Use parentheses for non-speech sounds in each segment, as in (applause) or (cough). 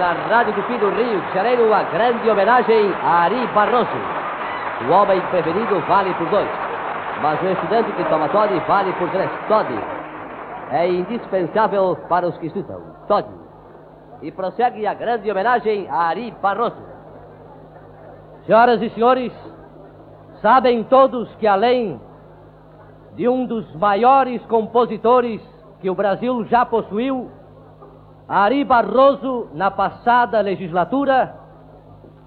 pela Rádio Tupi do Rio de Janeiro, uma grande homenagem a Ari Barroso. O homem preferido vale por dois, mas o estudante que toma Todd vale por três. Todd é indispensável para os que estudam. Todd. E prossegue a grande homenagem a Ari Barroso. Senhoras e senhores, sabem todos que além de um dos maiores compositores que o Brasil já possuiu, Ari Barroso, na passada legislatura,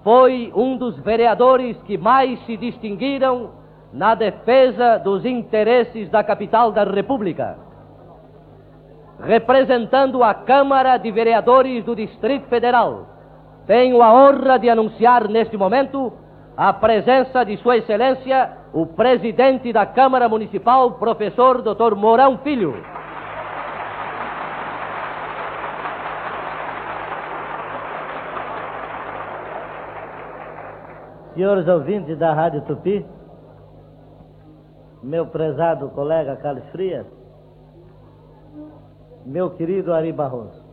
foi um dos vereadores que mais se distinguiram na defesa dos interesses da capital da República. Representando a Câmara de Vereadores do Distrito Federal, tenho a honra de anunciar neste momento a presença de Sua Excelência, o presidente da Câmara Municipal, professor Dr. Mourão Filho. Senhores ouvintes da Rádio Tupi, meu prezado colega Carlos Frias, meu querido Ari Barroso,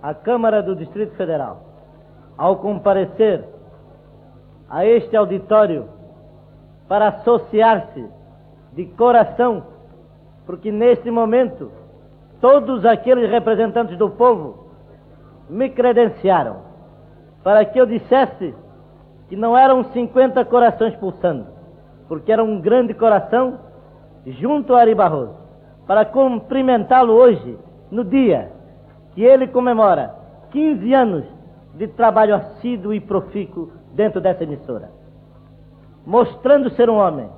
a Câmara do Distrito Federal, ao comparecer a este auditório para associar-se de coração, porque neste momento todos aqueles representantes do povo me credenciaram para que eu dissesse que não eram 50 corações pulsando, porque era um grande coração junto a Ari Barroso, para cumprimentá-lo hoje, no dia que ele comemora 15 anos de trabalho assíduo e profícuo dentro dessa emissora, mostrando ser um homem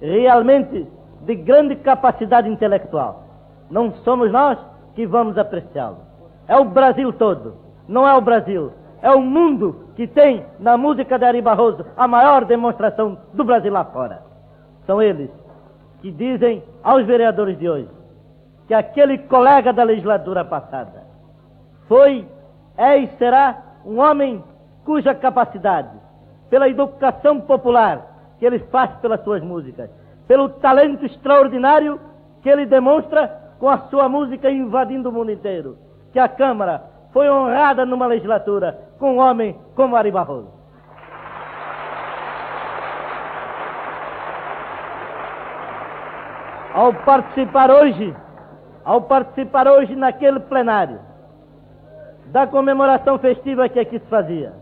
realmente de grande capacidade intelectual. Não somos nós que vamos apreciá-lo. É o Brasil todo. Não é o Brasil, é o mundo que tem na música de Ari Barroso a maior demonstração do Brasil lá fora. São eles que dizem aos vereadores de hoje que aquele colega da legislatura passada foi, é e será um homem cuja capacidade, pela educação popular que ele faz pelas suas músicas, pelo talento extraordinário que ele demonstra com a sua música invadindo o mundo inteiro, que a Câmara foi honrada numa legislatura com um homem como Ari Barroso. Ao participar hoje, ao participar hoje naquele plenário da comemoração festiva que aqui se fazia,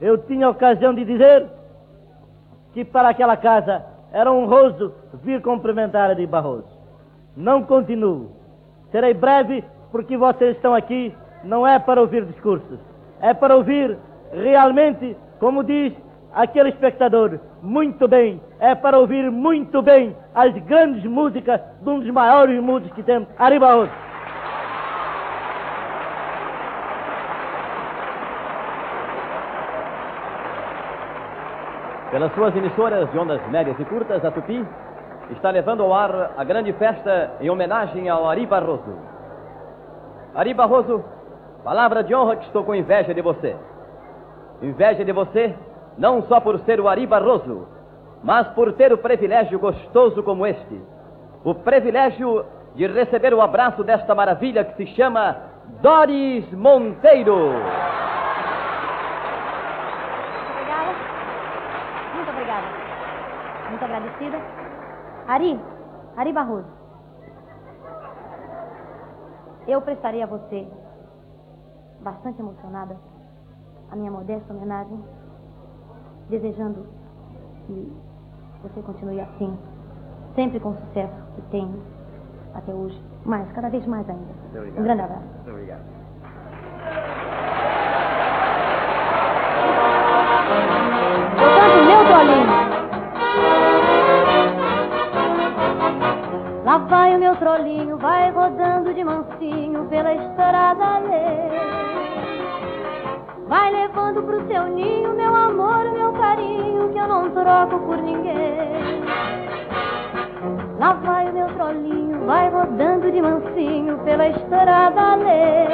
eu tinha ocasião de dizer que para aquela casa era honroso vir cumprimentar Ari Barroso. Não continuo. Serei breve porque vocês estão aqui não é para ouvir discursos, é para ouvir realmente, como diz aquele espectador, muito bem, é para ouvir muito bem as grandes músicas de um dos maiores músicos que temos, Arriba hoje. Pelas suas emissoras de ondas médias e curtas, a Tupi está levando ao ar a grande festa em homenagem ao Ari Barroso. Ari Barroso Palavra de honra que estou com inveja de você. Inveja de você, não só por ser o Ari Barroso, mas por ter o privilégio gostoso como este. O privilégio de receber o abraço desta maravilha que se chama Doris Monteiro. Obrigada. Muito obrigada. Muito agradecida. Ari, Ari Barroso. Eu prestaria a você bastante emocionada a minha modesta homenagem, desejando que você continue assim, sempre com o sucesso que tem até hoje, mais, cada vez mais ainda. Um grande abraço. Muito obrigado. O meu trolinho, vai rodando de mansinho pela estrada alheia. Vai levando pro seu ninho meu amor, meu carinho, que eu não troco por ninguém. Lá vai o meu trolinho, vai rodando de mansinho pela estrada alheia.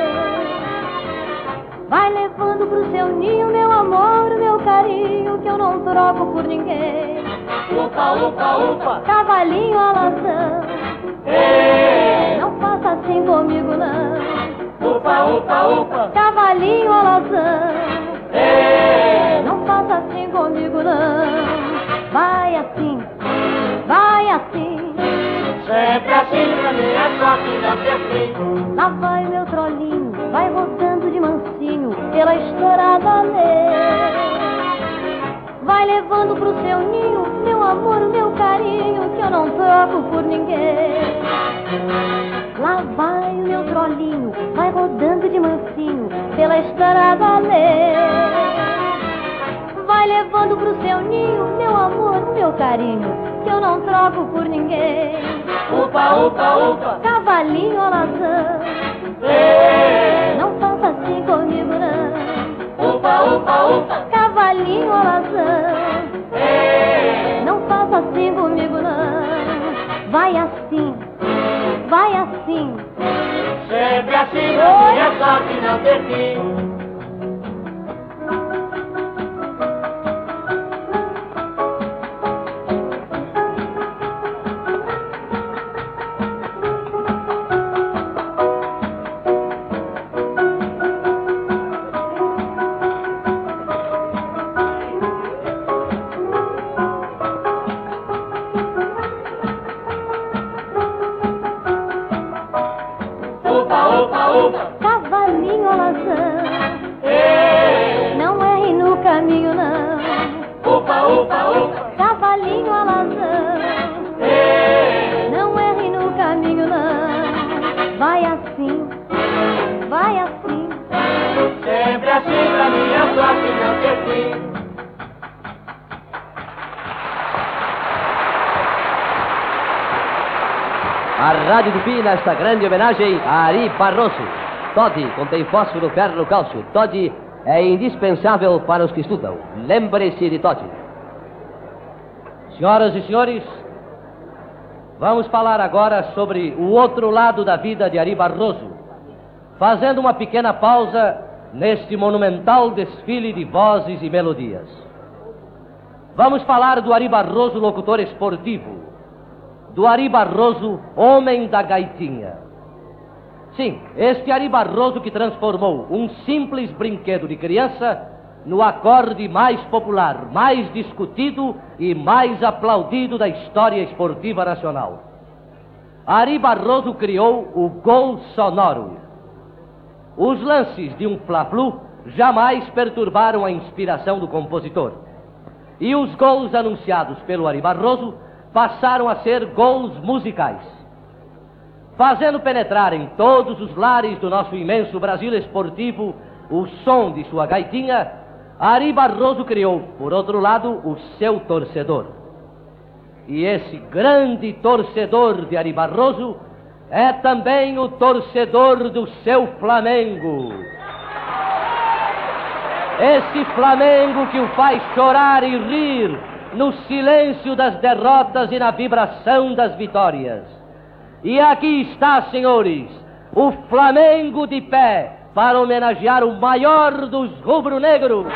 Vai levando pro seu ninho meu amor, meu carinho, que eu não troco por ninguém. Upa, upa, upa! Cavalinho alazão, Ei. Não faça assim comigo, não. Upa, upa, upa. Cavalinho alazão. Ei. Não faça assim comigo, não. Vai assim, vai assim. Sempre assim pra mim, é só que não se assim. Lá vai meu trolinho, vai rodando de mansinho pela estourada lei. Vai levando pro seu ninho amor, meu carinho, que eu não troco por ninguém. Lá vai o meu trolinho, vai rodando de mansinho pela estrada lei. Vai levando pro seu ninho meu amor, meu carinho, que eu não troco por ninguém. Upa, upa, upa. Cavalinho alazão, Ei, não faça assim comigo não. upa, upa, upa. Cavalinho alazão, assim comigo não. Vai assim, vai assim. sempre assim é só que não ter fim. Rádio Tupi nesta grande homenagem a Ari Barroso. Todd contém fósforo, ferro, cálcio. Todd é indispensável para os que estudam. Lembre-se de Todd. Senhoras e senhores, vamos falar agora sobre o outro lado da vida de Ari Barroso, fazendo uma pequena pausa neste monumental desfile de vozes e melodias. Vamos falar do Ari Barroso, locutor esportivo do Ari Barroso, homem da gaitinha. Sim, este Ari Barroso que transformou um simples brinquedo de criança no acorde mais popular, mais discutido e mais aplaudido da história esportiva nacional. Ari Barroso criou o gol sonoro. Os lances de um Fla-Flu jamais perturbaram a inspiração do compositor. E os gols anunciados pelo Ari Barroso passaram a ser gols musicais. Fazendo penetrar em todos os lares do nosso imenso Brasil esportivo o som de sua gaitinha, Ari Barroso criou, por outro lado, o seu torcedor. E esse grande torcedor de Ari Barroso é também o torcedor do seu Flamengo. Esse Flamengo que o faz chorar e rir no silêncio das derrotas e na vibração das vitórias. E aqui está, senhores, o Flamengo de pé para homenagear o maior dos rubro-negros.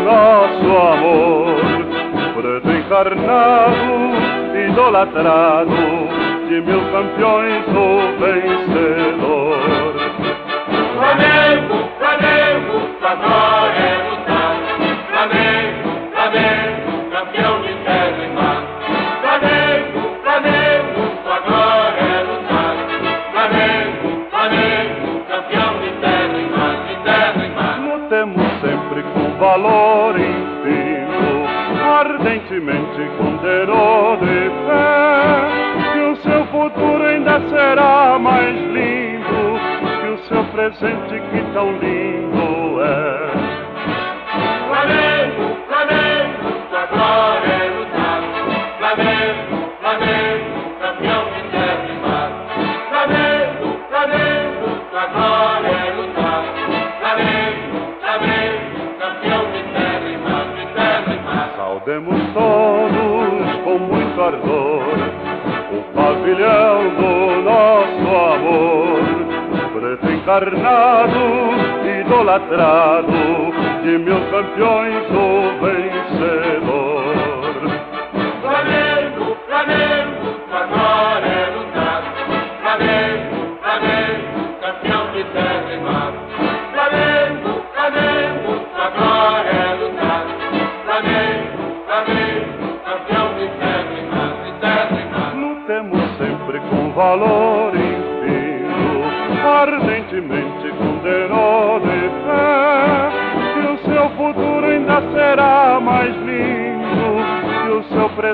Do nosso amor, preto encarnado, idolatrado, de mil campeões o vencedor. Flamengo, Flamengo, agora holding. Encarnado, idolatrado, de mil campeões o vencedor. Flamengo, Flamengo, glória é lutar. Flamengo, Flamengo, campeão de terra e mar. Flamengo, Flamengo, glória é lutar. Flamengo, Flamengo, campeão de terra e mar, de terra e mar. Lutemos sempre com valor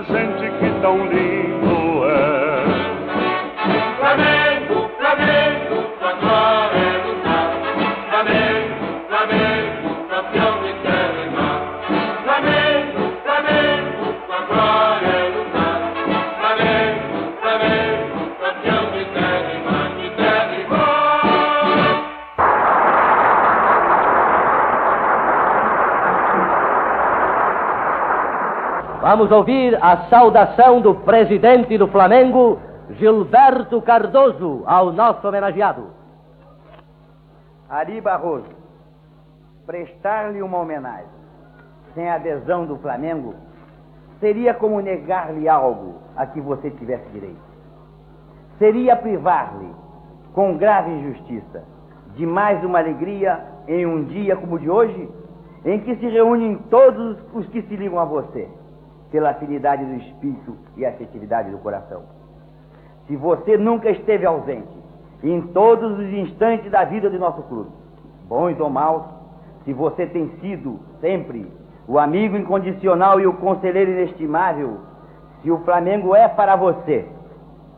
presente Vamos ouvir a saudação do presidente do Flamengo, Gilberto Cardoso, ao nosso homenageado. Ari Barroso, prestar-lhe uma homenagem sem a adesão do Flamengo seria como negar-lhe algo a que você tivesse direito. Seria privar-lhe, com grave injustiça, de mais uma alegria em um dia como o de hoje, em que se reúnem todos os que se ligam a você, pela afinidade do espírito e afetividade do coração. Se você nunca esteve ausente em todos os instantes da vida de nosso clube, bons ou maus, se você tem sido sempre o amigo incondicional e o conselheiro inestimável, se o Flamengo é para você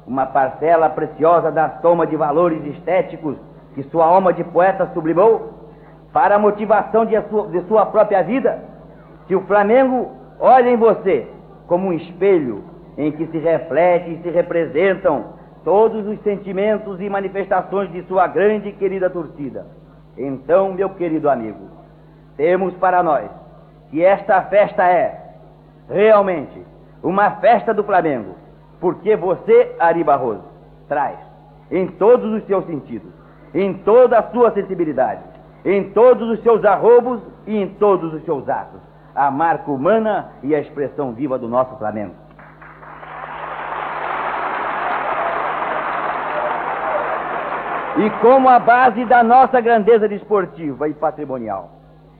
uma parcela preciosa da soma de valores estéticos que sua alma de poeta sublimou para a motivação de sua, de sua própria vida, se o Flamengo olha em você como um espelho em que se reflete e se representam todos os sentimentos e manifestações de sua grande e querida torcida. Então, meu querido amigo, temos para nós que esta festa é realmente uma festa do Flamengo, porque você, Ari Barroso, traz em todos os seus sentidos, em toda a sua sensibilidade, em todos os seus arrobos e em todos os seus atos, a marca humana e a expressão viva do nosso Flamengo. E como a base da nossa grandeza desportiva e patrimonial,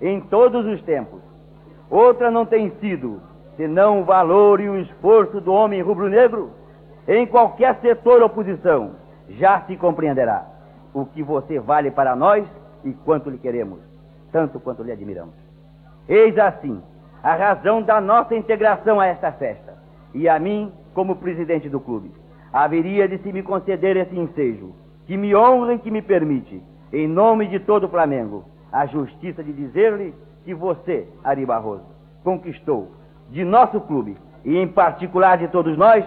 em todos os tempos, outra não tem sido senão o valor e o esforço do homem rubro-negro em qualquer setor ou posição, já se compreenderá o que você vale para nós e quanto lhe queremos, tanto quanto lhe admiramos. Eis assim a razão da nossa integração a esta festa, e a mim, como presidente do clube, haveria de se me conceder esse ensejo, que me honra e que me permite, em nome de todo o Flamengo, a justiça de dizer-lhe que você, Ari Barroso, conquistou de nosso clube, e em particular de todos nós,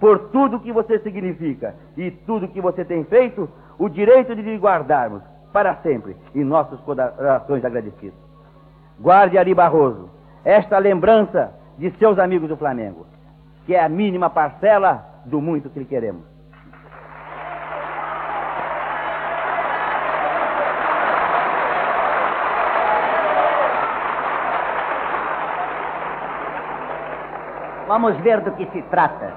por tudo que você significa e tudo que você tem feito, o direito de lhe guardarmos para sempre em nossos corações agradecidos. Guarde Ari Barroso esta lembrança de seus amigos do Flamengo, que é a mínima parcela do muito que lhe queremos. Vamos ver do que se trata.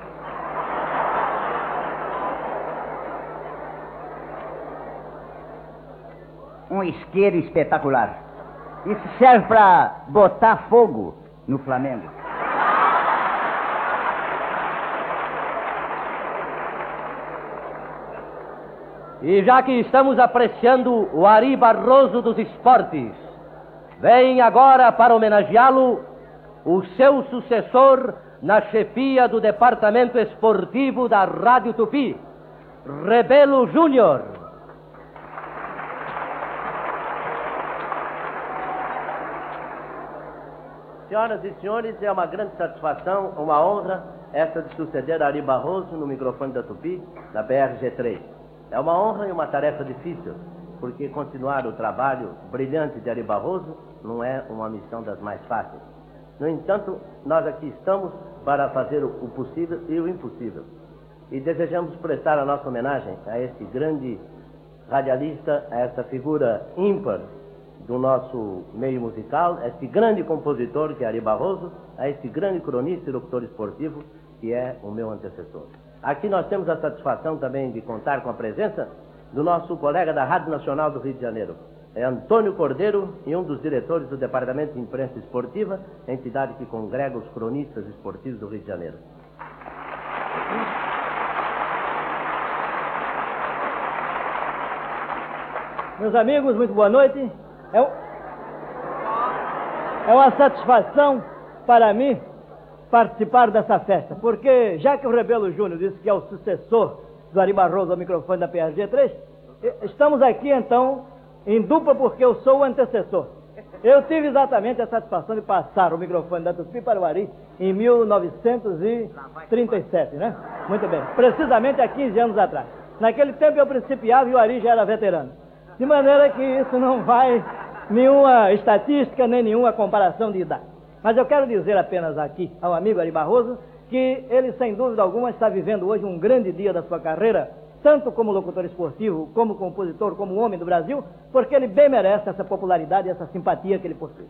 Um isqueiro espetacular. Isso serve para botar fogo no Flamengo. E já que estamos apreciando o Ari Barroso dos esportes, vem agora para homenageá-lo o seu sucessor na chefia do departamento esportivo da Rádio Tupi, Rebelo Júnior. Senhoras e senhores, é uma grande satisfação, uma honra essa de suceder Ari Barroso no microfone da Tupi, da BRG3. É uma honra e uma tarefa difícil, porque continuar o trabalho brilhante de Ari Barroso não é uma missão das mais fáceis. No entanto, nós aqui estamos para fazer o o possível e o impossível. E desejamos prestar a nossa homenagem a este grande radialista, a essa figura ímpar do nosso meio musical, a este grande compositor que é Ari Barroso, a este grande cronista e locutor esportivo que é o meu antecessor. Aqui nós temos a satisfação também de contar com a presença do nosso colega da Rádio Nacional do Rio de Janeiro, é Antônio Cordeiro e um dos diretores do Departamento de Imprensa Esportiva, entidade que congrega os cronistas esportivos do Rio de Janeiro. Meus amigos, muito boa noite. É, é uma satisfação para mim participar dessa festa, porque já que o Rebelo Júnior disse que é o sucessor do Ari Barroso ao microfone da PRG3, e- estamos aqui então em dupla porque eu sou o antecessor. Eu tive exatamente a satisfação de passar o microfone da Tupi para o Ari em 1937, né? Muito bem, precisamente há 15 anos atrás. Naquele tempo eu principiava e o Ari já era veterano. De maneira que isso não vai nenhuma estatística nem nenhuma comparação de idade. Mas eu quero dizer apenas aqui ao amigo Ari Barroso que ele, sem dúvida alguma, está vivendo hoje um grande dia da sua carreira, tanto como locutor esportivo, como compositor, como homem do Brasil, porque ele bem merece essa popularidade e essa simpatia que ele possui.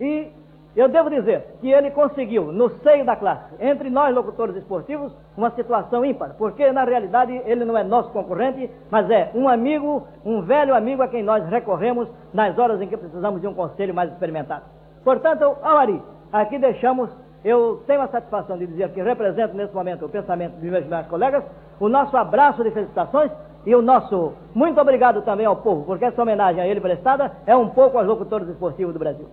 E eu devo dizer que ele conseguiu, no seio da classe, entre nós locutores esportivos, uma situação ímpar, porque na realidade ele não é nosso concorrente, mas é um amigo, um velho amigo a quem nós recorremos nas horas em que precisamos de um conselho mais experimentado. Portanto, ao Ari, aqui deixamos, eu tenho a satisfação de dizer que represento nesse momento o pensamento dos meus demais colegas, o nosso abraço de felicitações e o nosso muito obrigado também ao povo, porque essa homenagem a ele prestada é um pouco aos locutores esportivos do Brasil.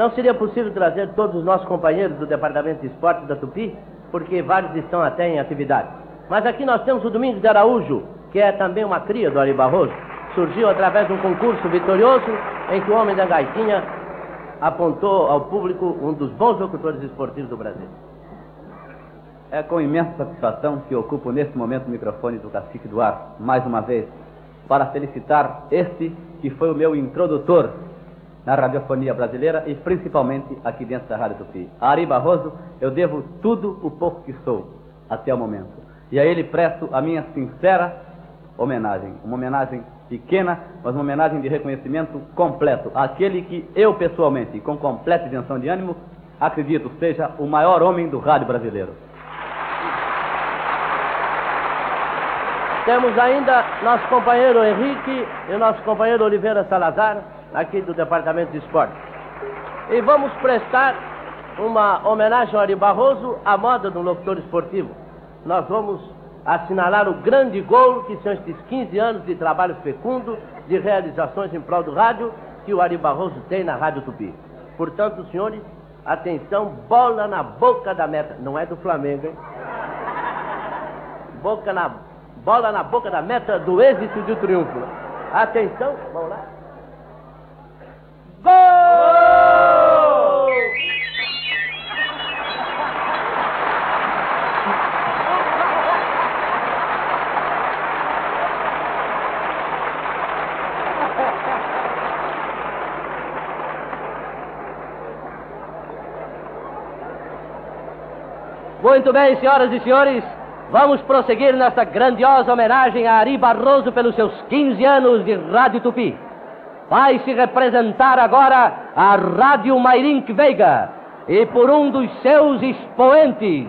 Não seria possível trazer todos os nossos companheiros do Departamento de Esportes da Tupi, porque vários estão até em atividade. Mas aqui nós temos o Domingos de Araújo, que é também uma cria do Ari Barroso. Surgiu através de um concurso vitorioso em que o homem da gaitinha apontou ao público um dos bons locutores esportivos do Brasil. É com imensa satisfação que ocupo neste momento o microfone do Cacique do Ar, mais uma vez, para felicitar este que foi o meu introdutor na radiofonia brasileira e principalmente aqui dentro da Rádio Tupi. A Ari Barroso, eu devo tudo o pouco que sou até o momento. E a ele presto a minha sincera homenagem. Uma homenagem pequena, mas uma homenagem de reconhecimento completo. Aquele que eu pessoalmente, com completa isenção de ânimo, acredito seja o maior homem do rádio brasileiro. Temos ainda nosso companheiro Henrique e nosso companheiro Oliveira Salazar, aqui do Departamento de Esporte. E vamos prestar uma homenagem ao Ari Barroso à moda do locutor esportivo. Nós vamos assinalar o grande gol que são estes 15 anos de trabalho fecundo, de realizações em prol do rádio, que o Ari Barroso tem na Rádio Tupi. Portanto, senhores, atenção, bola na boca da meta. Não é do Flamengo, hein? Boca na, bola na boca da meta do êxito e do triunfo. Atenção, vamos lá. Muito bem, senhoras e senhores, vamos prosseguir nesta grandiosa homenagem a Ari Barroso pelos seus 15 anos de Rádio Tupi. Vai se representar agora a Rádio Mairink Veiga e por um dos seus expoentes,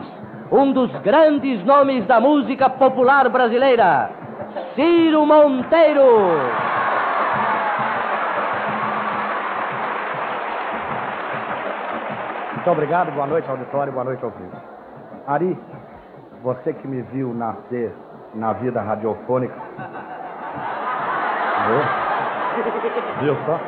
um dos grandes nomes da música popular brasileira, Ciro Monteiro. Muito obrigado, boa noite, auditório, boa noite, ouvintes. Ari, você que me viu nascer na vida radiofônica. Viu? Viu só?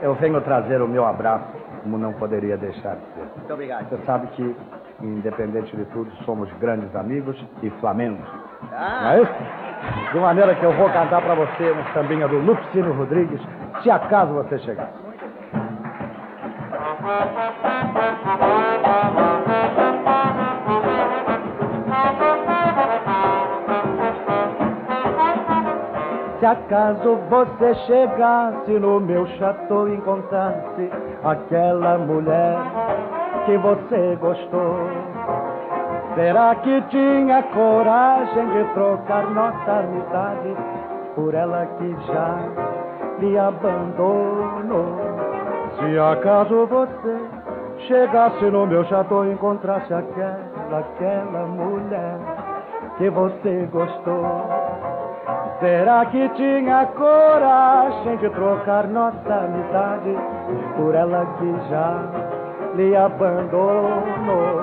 Eu venho trazer o meu abraço, como não poderia deixar de ser. Muito obrigado. Você sabe que, independente de tudo, somos grandes amigos e flamengos. Não é isso? De maneira que eu vou cantar para você uma sambinha do Lupicínio Rodrigues, se acaso você chegar. Se acaso você chegasse no meu chateau e encontrasse aquela mulher que você gostou, será que tinha coragem de trocar nossa amizade por ela que já lhe abandonou? Se acaso você chegasse no meu chateau e encontrasse aquela, aquela mulher que você gostou, será que tinha coragem de trocar nossa amizade por ela que já lhe abandonou?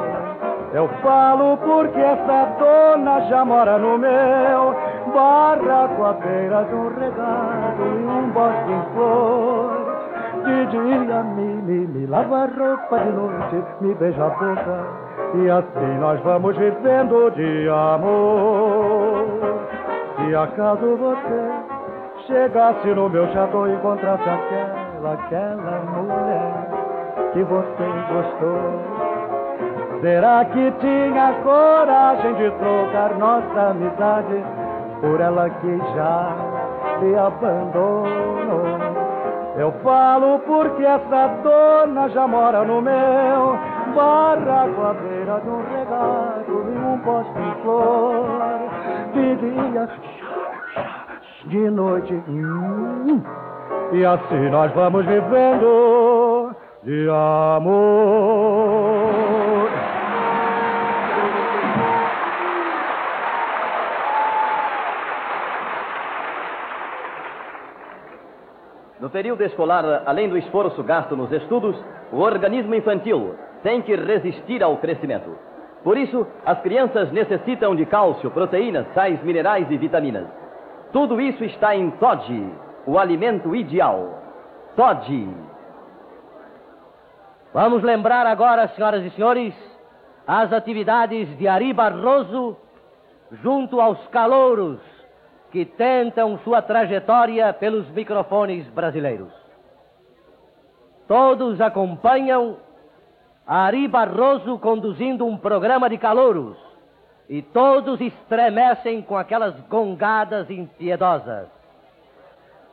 Eu falo porque essa dona já mora no meu barraco à beira de um regado e um bosque em flor. De dia me, me, me lava a roupa, de noite me beija a boca. E assim nós vamos vivendo de amor. Se acaso você chegasse no meu chateau e encontrasse aquela, aquela mulher que você gostou. Será que tinha coragem de trocar nossa amizade por ela que já me abandonou? Eu falo porque essa dona já mora no meu barraco à beira de um regado e um poste em flor. De dia, de noite, hum, e assim nós vamos vivendo de amor. No período escolar, além do esforço gasto nos estudos, o organismo infantil tem que resistir ao crescimento. Por isso, as crianças necessitam de cálcio, proteínas, sais minerais e vitaminas. Tudo isso está em Todd, o alimento ideal. Todd. Vamos lembrar agora, senhoras e senhores, as atividades de Ari Barroso junto aos calouros que tentam sua trajetória pelos microfones brasileiros. Todos acompanham Ari Barroso conduzindo um programa de calouros e todos estremecem com aquelas gongadas impiedosas.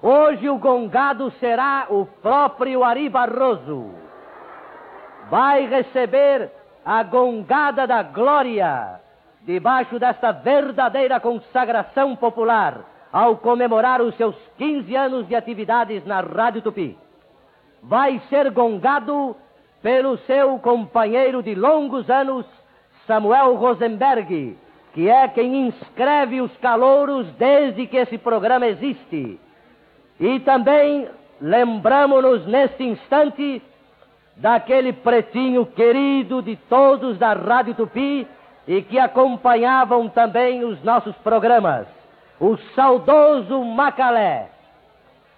Hoje o gongado será o próprio Ari Barroso. Vai receber a gongada da glória debaixo desta verdadeira consagração popular, ao comemorar os seus 15 anos de atividades na Rádio Tupi. Vai ser gongado pelo seu companheiro de longos anos, Samuel Rosenberg, que é quem inscreve os calouros desde que esse programa existe. E também lembramos-nos neste instante daquele pretinho querido de todos da Rádio Tupi, e que acompanhavam também os nossos programas, o saudoso Macalé.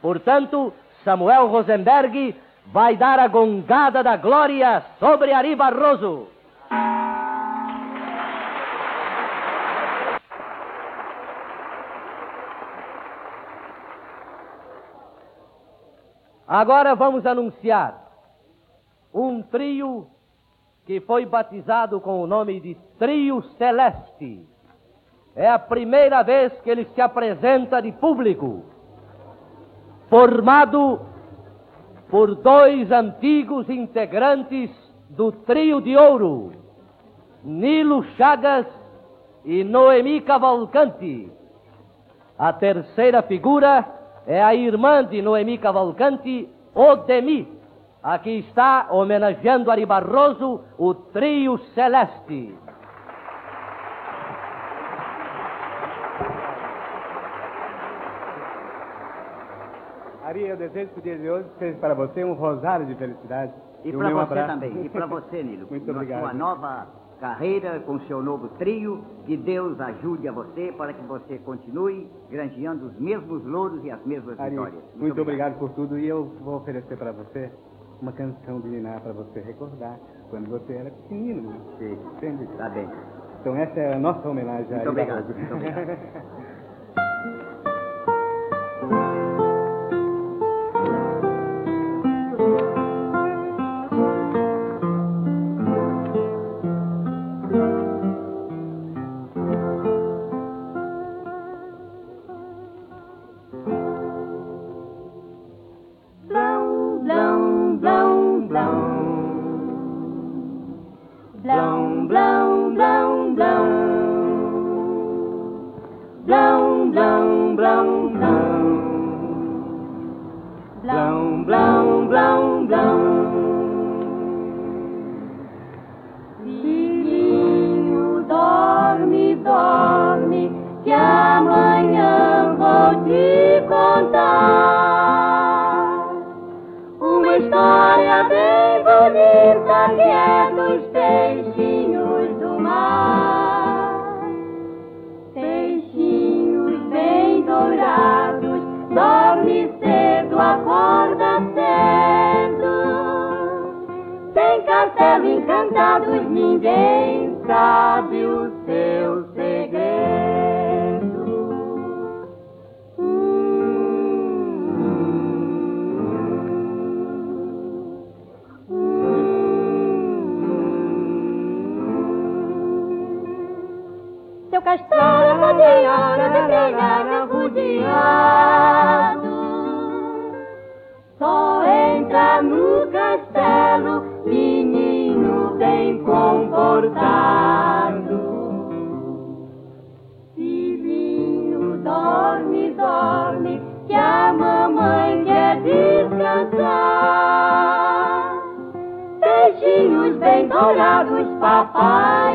Portanto, Samuel Rosenberg vai dar a gongada da glória sobre Ari Barroso. Agora vamos anunciar um trio que foi batizado com o nome de Trio Celeste. É a primeira vez que ele se apresenta de público, formado por dois antigos integrantes do Trio de Ouro, Nilo Chagas e Noemi Cavalcante. A terceira figura é a irmã de Noemi Cavalcante, Odemi. Aqui está, homenageando Ari Barroso, o Trio Celeste. Ari, eu desejo que o dia de hoje seja para você um rosário de felicidade. E um para você abraço. também. E para você, (laughs) Nilo. Muito obrigado. sua nova carreira, com seu novo trio. Que Deus ajude a você para que você continue granjeando os mesmos louros e as mesmas Ari, vitórias. muito, obrigado por tudo e eu vou oferecer para você uma canção de Niná para você recordar quando você era pequenino. né? Sim. Entende? Tá bem. Então essa é a nossa homenagem a Muito Ari obrigado, muito obrigado. (laughs) ninguém sabe o seu segredo. Seu castelo rodeado de brilhar rodeado Só entra no comportado Filhinho, dorme, dorme Que a mamãe quer descansar. Peixinhos bem dourados, papai